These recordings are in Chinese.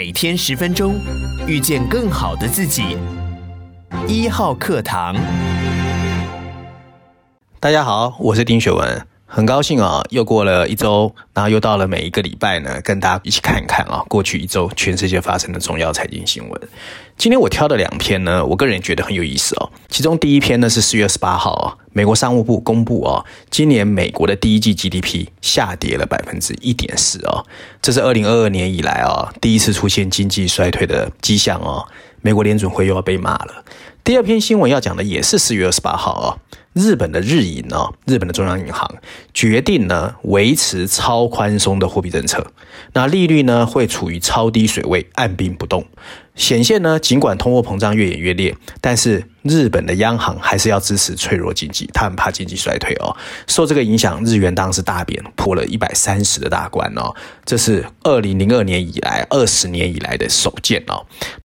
每天十分钟，遇见更好的自己。一号课堂，大家好，我是丁雪文，很高兴啊，又过了一周，然后又到了每一个礼拜呢，跟大家一起看一看啊，过去一周全世界发生的重要财经新闻。今天我挑的两篇呢，我个人觉得很有意思哦。其中第一篇呢是四月十八号啊，美国商务部公布哦，今年美国的第一季 GDP 下跌了百分之一点四哦，这是二零二二年以来啊第一次出现经济衰退的迹象哦。美国联准会又要被骂了。第二篇新闻要讲的也是四月二十八号啊，日本的日银哦，日本的中央银行决定呢维持超宽松的货币政策，那利率呢会处于超低水位，按兵不动。显现呢，尽管通货膨胀越演越烈，但是日本的央行还是要支持脆弱经济，他很怕经济衰退哦。受这个影响，日元当时大贬，破了一百三十的大关哦，这是二零零二年以来二十年以来的首见哦。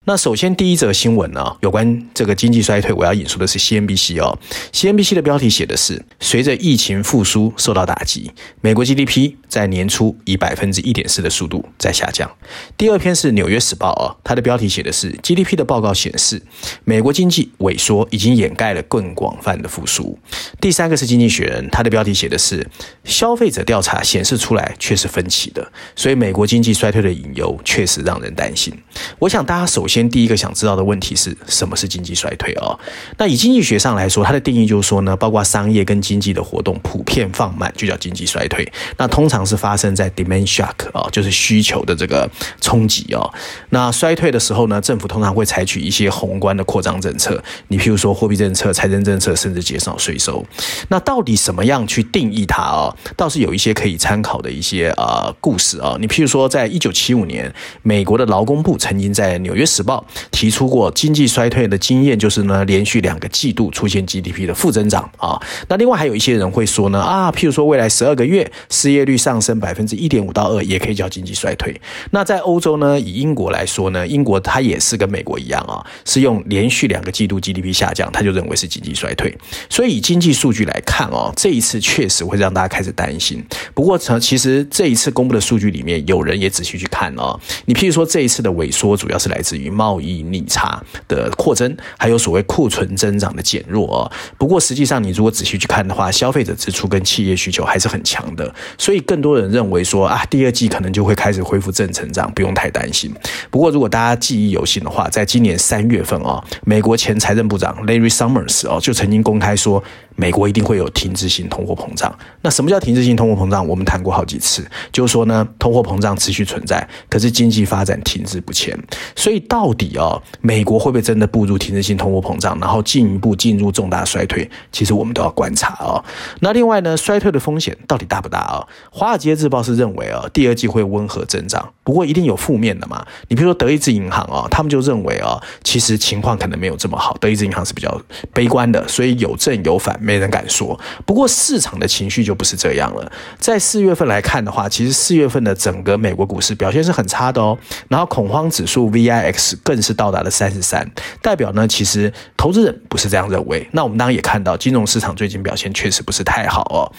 那首先第一则新闻呢，有关这个经济衰退，我要引述的是 CNBC 哦。CNBC 的标题写的是：随着疫情复苏受到打击，美国 GDP 在年初以百分之一点四的速度在下降。第二篇是纽约时报哦，它的标题写的是 GDP 的报告显示，美国经济萎缩已经掩盖了更广泛的复苏。第三个是经济学人，它的标题写的是消费者调查显示出来却是分歧的，所以美国经济衰退的隐忧确实让人担心。我想大家首先。先第一个想知道的问题是什么是经济衰退哦？那以经济学上来说，它的定义就是说呢，包括商业跟经济的活动普遍放慢，就叫经济衰退。那通常是发生在 demand shock 啊，就是需求的这个冲击哦。那衰退的时候呢，政府通常会采取一些宏观的扩张政策，你譬如说货币政策、财政政策，甚至减少税收。那到底什么样去定义它哦？倒是有一些可以参考的一些呃故事啊。你譬如说，在一九七五年，美国的劳工部曾经在纽约时报提出过经济衰退的经验，就是呢，连续两个季度出现 GDP 的负增长啊。那另外还有一些人会说呢啊，譬如说未来十二个月失业率上升百分之一点五到二，也可以叫经济衰退。那在欧洲呢，以英国来说呢，英国它也是跟美国一样啊，是用连续两个季度 GDP 下降，它就认为是经济衰退。所以以经济数据来看哦，这一次确实会让大家开始担心。不过呢其实这一次公布的数据里面，有人也仔细去看哦，你譬如说这一次的萎缩主要是来自于。贸易逆差的扩增，还有所谓库存增长的减弱哦。不过实际上，你如果仔细去看的话，消费者支出跟企业需求还是很强的。所以更多人认为说啊，第二季可能就会开始恢复正成长，不用太担心。不过如果大家记忆犹新的话，在今年三月份哦，美国前财政部长 Larry Summers 哦就曾经公开说。美国一定会有停滞性通货膨胀。那什么叫停滞性通货膨胀？我们谈过好几次，就是说呢，通货膨胀持续存在，可是经济发展停滞不前。所以到到底哦，美国会不会真的步入停滞性通货膨胀，然后进一步进入重大衰退？其实我们都要观察哦。那另外呢，衰退的风险到底大不大哦？华尔街日报是认为哦，第二季会温和增长，不过一定有负面的嘛。你比如说德意志银行哦，他们就认为哦，其实情况可能没有这么好。德意志银行是比较悲观的，所以有正有反。没人敢说，不过市场的情绪就不是这样了。在四月份来看的话，其实四月份的整个美国股市表现是很差的哦。然后恐慌指数 VIX 更是到达了三十三，代表呢，其实投资人不是这样认为。那我们当然也看到，金融市场最近表现确实不是太好哦。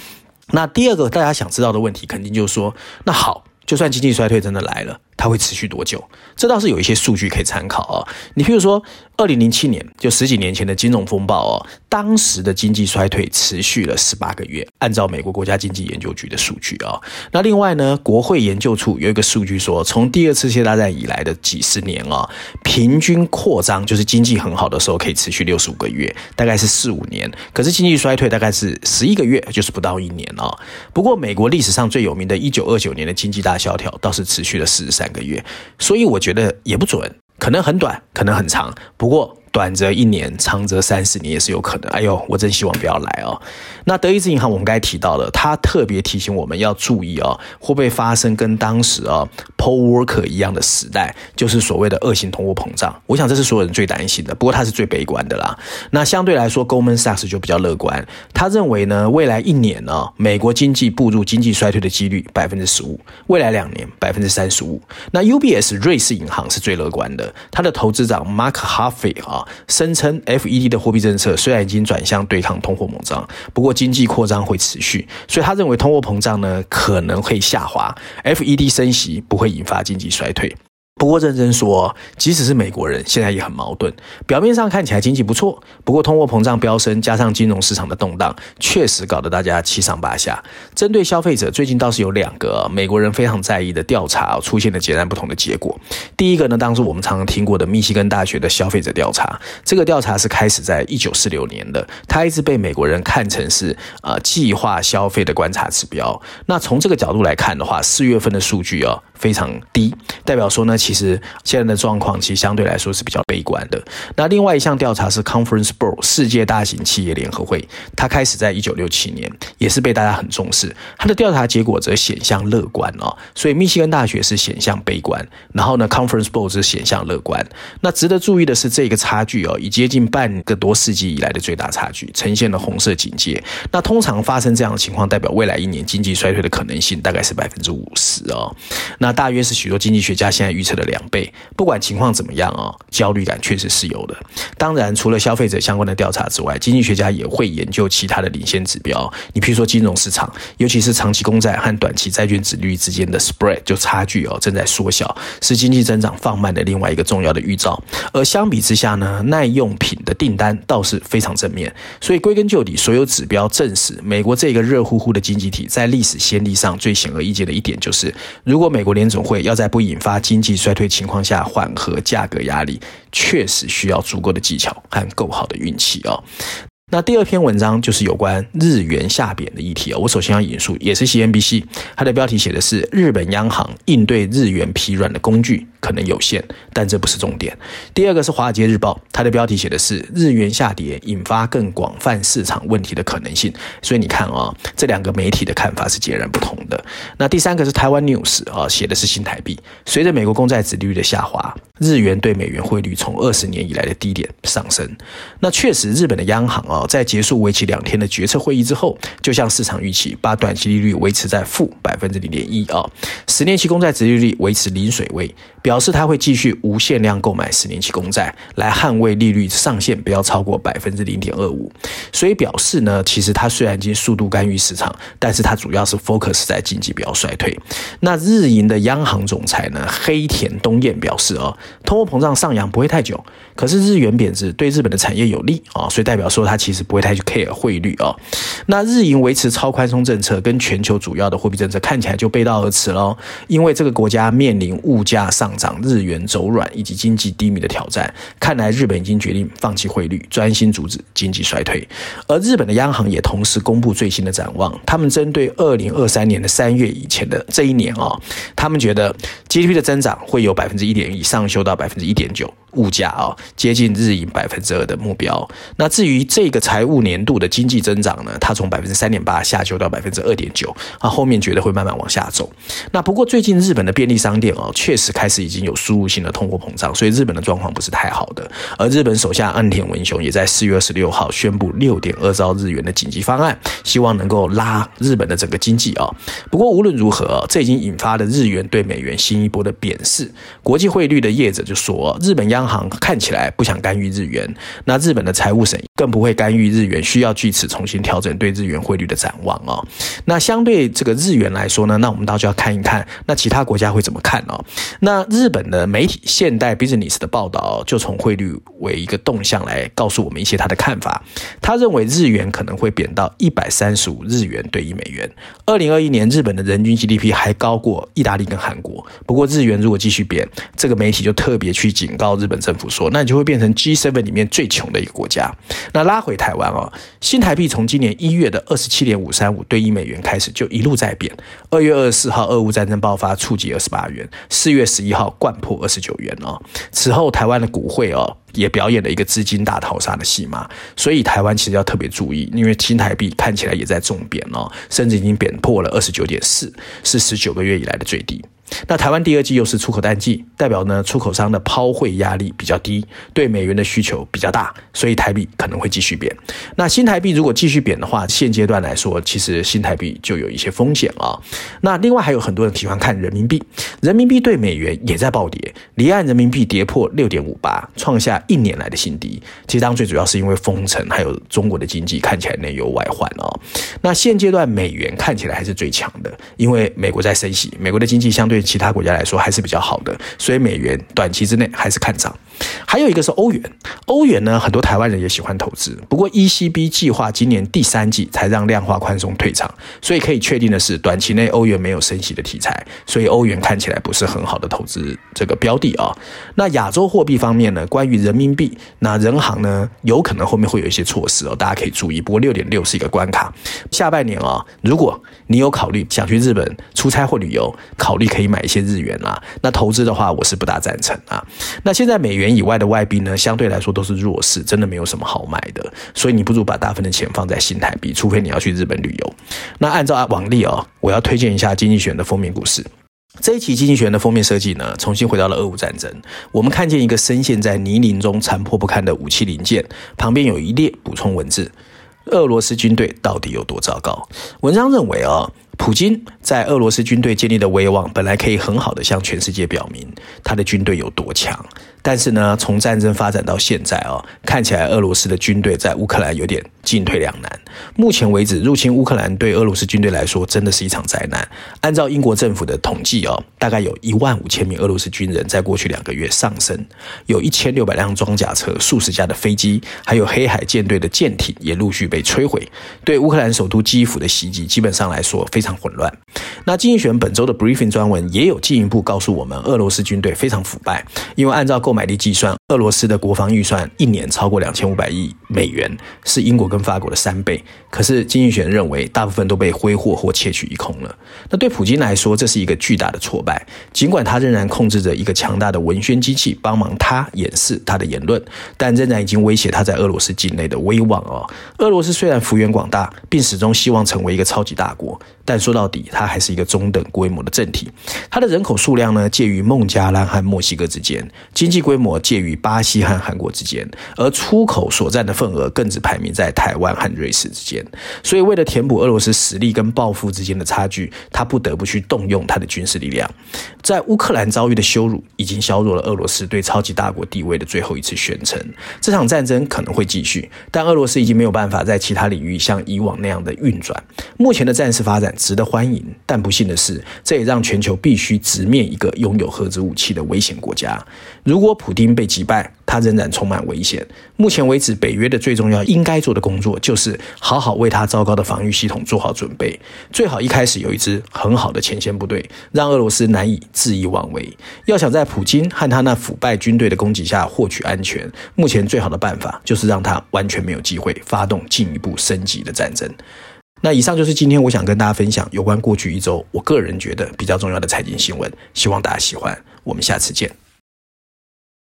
那第二个大家想知道的问题，肯定就是说，那好，就算经济衰退真的来了。它会持续多久？这倒是有一些数据可以参考啊。你譬如说，二零零七年就十几年前的金融风暴哦，当时的经济衰退持续了十八个月。按照美国国家经济研究局的数据啊，那另外呢，国会研究处有一个数据说，从第二次世界大战以来的几十年啊，平均扩张就是经济很好的时候可以持续六十五个月，大概是四五年。可是经济衰退大概是十一个月，就是不到一年啊。不过美国历史上最有名的一九二九年的经济大萧条倒是持续了四十三个月，所以我觉得也不准，可能很短，可能很长，不过。短则一年，长则三十年也是有可能。哎呦，我真希望不要来哦。那德意志银行我们刚才提到了，他特别提醒我们要注意哦，会不会发生跟当时啊 Paul Volcker 一样的时代，就是所谓的恶性通货膨胀。我想这是所有人最担心的，不过他是最悲观的啦。那相对来说，Goldman Sachs 就比较乐观，他认为呢，未来一年呢，美国经济步入经济衰退的几率百分之十五，未来两年百分之三十五。那 UBS 瑞士银行是最乐观的，他的投资长 Mark Harvey 啊。声称 FED 的货币政策虽然已经转向对抗通货膨胀，不过经济扩张会持续，所以他认为通货膨胀呢可能会下滑，FED 升息不会引发经济衰退。不过认真说，即使是美国人，现在也很矛盾。表面上看起来经济不错，不过通货膨胀飙升，加上金融市场的动荡，确实搞得大家七上八下。针对消费者，最近倒是有两个美国人非常在意的调查出现了截然不同的结果。第一个呢，当初我们常常听过的密西根大学的消费者调查，这个调查是开始在一九四六年的，它一直被美国人看成是呃计划消费的观察指标。那从这个角度来看的话，四月份的数据哦。非常低，代表说呢，其实现在的状况其实相对来说是比较悲观的。那另外一项调查是 Conference Board 世界大型企业联合会，它开始在一九六七年，也是被大家很重视。它的调查结果则显向乐观哦，所以密西根大学是显向悲观，然后呢，Conference Board 是显向乐观。那值得注意的是，这个差距哦，已接近半个多世纪以来的最大差距，呈现了红色警戒。那通常发生这样的情况，代表未来一年经济衰退的可能性大概是百分之五十哦。那大约是许多经济学家现在预测的两倍。不管情况怎么样哦，焦虑感确实是有的。当然，除了消费者相关的调查之外，经济学家也会研究其他的领先指标。你譬如说金融市场，尤其是长期公债和短期债券殖利率之间的 spread 就差距哦正在缩小，是经济增长放慢的另外一个重要的预兆。而相比之下呢，耐用品的订单倒是非常正面。所以归根究底，所有指标证实，美国这个热乎乎的经济体在历史先例上最显而易见的一点就是，如果美国联总会要在不引发经济衰退情况下缓和价格压力，确实需要足够的技巧和够好的运气哦。那第二篇文章就是有关日元下贬的议题哦。我首先要引述，也是 CNBC，它的标题写的是日本央行应对日元疲软的工具可能有限，但这不是重点。第二个是华尔街日报，它的标题写的是日元下跌引发更广泛市场问题的可能性。所以你看啊，这两个媒体的看法是截然不同的。那第三个是台湾 News 啊，写的是新台币，随着美国公债殖利率的下滑，日元对美元汇率从二十年以来的低点上升。那确实，日本的央行啊。在结束为期两天的决策会议之后，就像市场预期，把短期利率维持在负百分之零点一啊，十年期公债殖利率维持零水位，表示他会继续无限量购买十年期公债，来捍卫利率上限不要超过百分之零点二五。所以表示呢，其实他虽然已经速度干预市场，但是他主要是 focus 在在经济比较衰退。那日银的央行总裁呢，黑田东彦表示哦，通货膨胀上扬不会太久，可是日元贬值对日本的产业有利啊，所以代表说它其实。不会太去 care 汇率啊、那日银维持超宽松政策，跟全球主要的货币政策看起来就背道而驰喽。因为这个国家面临物价上涨、日元走软以及经济低迷的挑战，看来日本已经决定放弃汇率，专心阻止经济衰退。而日本的央行也同时公布最新的展望，他们针对二零二三年的三月以前的这一年啊、他们觉得 GDP 的增长会有百分之一点一上修到百分之一点九，物价啊、哦、接近日银百分之二的目标。那至于这个财务年度的经济增长呢，它从百分之三点八下修到百分之二点九啊，后面觉得会慢慢往下走。那不过最近日本的便利商店哦，确实开始已经有输入性的通货膨胀，所以日本的状况不是太好的。而日本首相岸田文雄也在四月二十六号宣布六点二兆日元的紧急方案，希望能够拉日本的整个经济啊。不过无论如何，这已经引发了日元对美元新一波的贬势。国际汇率的业者就说，日本央央行看起来不想干预日元，那日本的财务省更不会干预。日元需要据此重新调整对日元汇率的展望哦。那相对这个日元来说呢，那我们倒就要看一看，那其他国家会怎么看哦？那日本的媒体《现代 Business》的报道就从汇率为一个动向来告诉我们一些他的看法。他认为日元可能会贬到一百三十五日元兑一美元。二零二一年日本的人均 GDP 还高过意大利跟韩国。不过日元如果继续贬，这个媒体就特别去警告日本本政府说，那你就会变成 G7 里面最穷的一个国家。那拉回台。湾哦，新台币从今年一月的二十七点五三五兑一美元开始就一路在贬。二月二十四号，俄乌战争爆发，触及二十八元；四月十一号，掼破二十九元哦。此后，台湾的股汇哦也表演了一个资金大逃杀的戏码。所以，台湾其实要特别注意，因为新台币看起来也在重贬哦，甚至已经贬破了二十九点四，是十九个月以来的最低。那台湾第二季又是出口淡季，代表呢出口商的抛汇压力比较低，对美元的需求比较大，所以台币可能会继续贬。那新台币如果继续贬的话，现阶段来说，其实新台币就有一些风险啊。那另外还有很多人喜欢看人民币，人民币对美元也在暴跌，离岸人民币跌破六点五八，创下一年来的新低。其实当最主要是因为封城，还有中国的经济看起来内忧外患哦。那现阶段美元看起来还是最强的，因为美国在升息，美国的经济相对。对其他国家来说还是比较好的，所以美元短期之内还是看涨。还有一个是欧元，欧元呢，很多台湾人也喜欢投资，不过 ECB 计划今年第三季才让量化宽松退场，所以可以确定的是，短期内欧元没有升息的题材，所以欧元看起来不是很好的投资这个标的啊、哦。那亚洲货币方面呢，关于人民币，那人行呢有可能后面会有一些措施哦，大家可以注意。不过六点六是一个关卡，下半年啊、哦，如果你有考虑想去日本出差或旅游，考虑可以买一些日元啦。那投资的话，我是不大赞成啊。那现在美元。元以外的外币呢，相对来说都是弱势，真的没有什么好买的，所以你不如把大部分的钱放在新台币，除非你要去日本旅游。那按照往例哦，我要推荐一下《经济学》的封面故事。这一期《经济学人》的封面设计呢，重新回到了俄乌战争。我们看见一个深陷在泥泞中残破不堪的武器零件，旁边有一列补充文字：俄罗斯军队到底有多糟糕？文章认为哦。普京在俄罗斯军队建立的威望，本来可以很好的向全世界表明他的军队有多强。但是呢，从战争发展到现在、哦，看起来俄罗斯的军队在乌克兰有点进退两难。目前为止，入侵乌克兰对俄罗斯军队来说真的是一场灾难。按照英国政府的统计哦，大概有一万五千名俄罗斯军人在过去两个月丧生，有一千六百辆装甲车、数十架的飞机，还有黑海舰队的舰艇也陆续被摧毁。对乌克兰首都基辅的袭击，基本上来说非常混乱。那经济学人本周的 briefing 专文也有进一步告诉我们，俄罗斯军队非常腐败，因为按照购买力计算，俄罗斯的国防预算一年超过两千五百亿美元，是英国跟法国的三倍。可是经济学人认为，大部分都被挥霍或窃取一空了。那对普京来说，这是一个巨大的挫败。尽管他仍然控制着一个强大的文宣机器，帮忙他掩饰他的言论，但仍然已经威胁他在俄罗斯境内的威望哦。俄罗斯虽然幅员广大，并始终希望成为一个超级大国，但说到底，它还是一个中等规模的政体。它的人口数量呢，介于孟加拉和墨西哥之间，经济规模介于巴西和韩国之间，而出口所占的份额更只排名在台湾和瑞士之间。所以，为了填补俄罗斯实力跟抱负之间的差距，他不得不去动用他的军事力量。在乌克兰遭遇的羞辱，已经削弱了俄罗斯对超级大国地位的最后一次宣称。这场战争可能会继续，但俄罗斯已经没有办法在其他领域像以往那样的运转。目前的战事发展值得欢迎，但不幸的是，这也让全球必须直面一个拥有核子武器的危险国家。如果普丁被击败，他仍然充满危险。目前为止，北约的最重要应该做的工作，就是好好为他糟糕的防御系统做好准备。最好一开始有一支很好的前线部队，让俄罗斯难以恣意妄为。要想在普京和他那腐败军队的攻击下获取安全，目前最好的办法就是让他完全没有机会发动进一步升级的战争。那以上就是今天我想跟大家分享有关过去一周我个人觉得比较重要的财经新闻，希望大家喜欢。我们下次见。